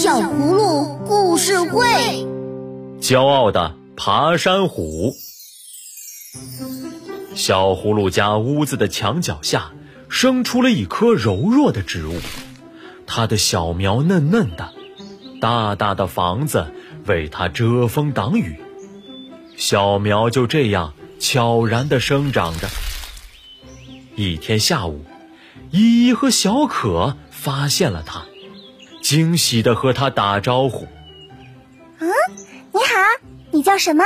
小葫芦故事会，骄傲的爬山虎。小葫芦家屋子的墙角下，生出了一棵柔弱的植物，它的小苗嫩嫩的，大大的房子为它遮风挡雨。小苗就这样悄然地生长着。一天下午，依依和小可发现了它。惊喜的和他打招呼。嗯，你好，你叫什么？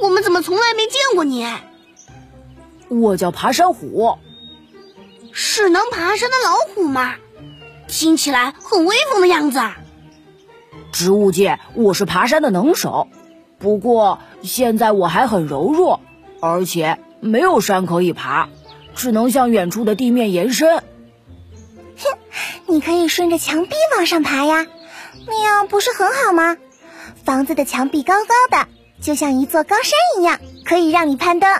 我们怎么从来没见过你？我叫爬山虎。是能爬山的老虎吗？听起来很威风的样子。植物界我是爬山的能手，不过现在我还很柔弱，而且没有山可以爬，只能向远处的地面延伸。你可以顺着墙壁往上爬呀，那样不是很好吗？房子的墙壁高高的，就像一座高山一样，可以让你攀登。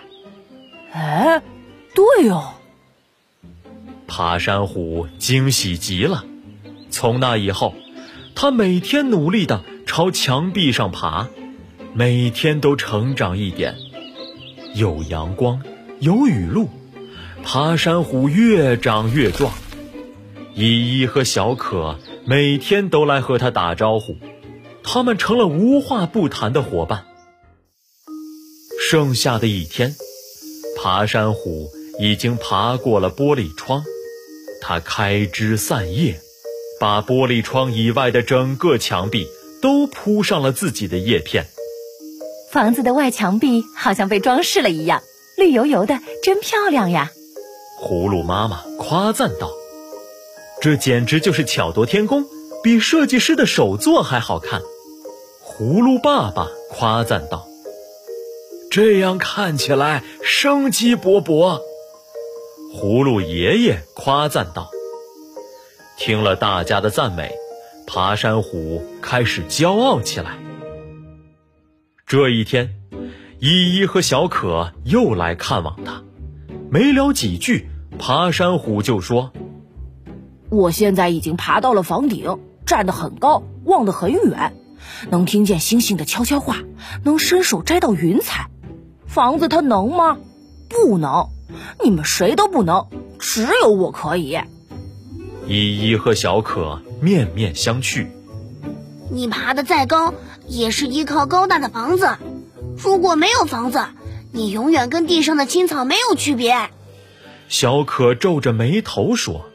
哎，对哦！爬山虎惊喜极了。从那以后，他每天努力的朝墙壁上爬，每天都成长一点。有阳光，有雨露，爬山虎越长越壮。依依和小可每天都来和他打招呼，他们成了无话不谈的伙伴。剩下的一天，爬山虎已经爬过了玻璃窗，它开枝散叶，把玻璃窗以外的整个墙壁都铺上了自己的叶片。房子的外墙壁好像被装饰了一样，绿油油的，真漂亮呀！葫芦妈妈夸赞道。这简直就是巧夺天工，比设计师的手作还好看。葫芦爸爸夸赞道：“这样看起来生机勃勃。”葫芦爷爷夸赞道：“听了大家的赞美，爬山虎开始骄傲起来。”这一天，依依和小可又来看望他，没聊几句，爬山虎就说。我现在已经爬到了房顶，站得很高，望得很远，能听见星星的悄悄话，能伸手摘到云彩。房子它能吗？不能，你们谁都不能，只有我可以。依依和小可面面相觑。你爬得再高，也是依靠高大的房子。如果没有房子，你永远跟地上的青草没有区别。小可皱着眉头说。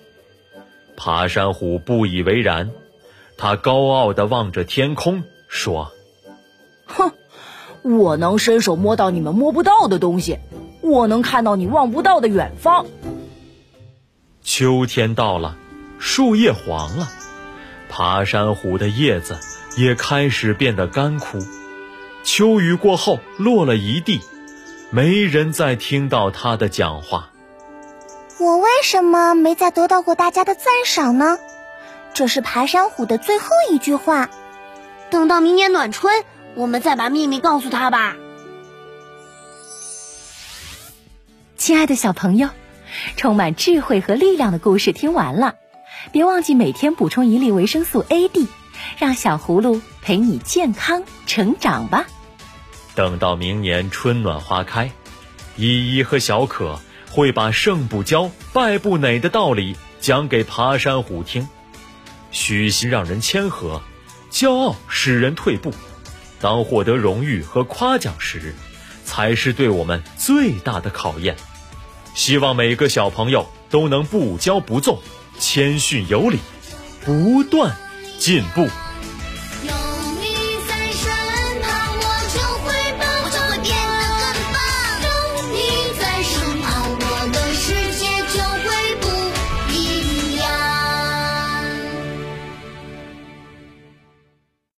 爬山虎不以为然，他高傲地望着天空，说：“哼，我能伸手摸到你们摸不到的东西，我能看到你望不到的远方。”秋天到了，树叶黄了，爬山虎的叶子也开始变得干枯。秋雨过后，落了一地，没人再听到他的讲话。我为什么没再得到过大家的赞赏呢？这是爬山虎的最后一句话。等到明年暖春，我们再把秘密告诉他吧。亲爱的小朋友，充满智慧和力量的故事听完了，别忘记每天补充一粒维生素 A、D，让小葫芦陪你健康成长吧。等到明年春暖花开，依依和小可。会把胜不骄、败不馁的道理讲给爬山虎听。虚心让人谦和，骄傲使人退步。当获得荣誉和夸奖时，才是对我们最大的考验。希望每个小朋友都能不骄不纵，谦逊有礼，不断进步。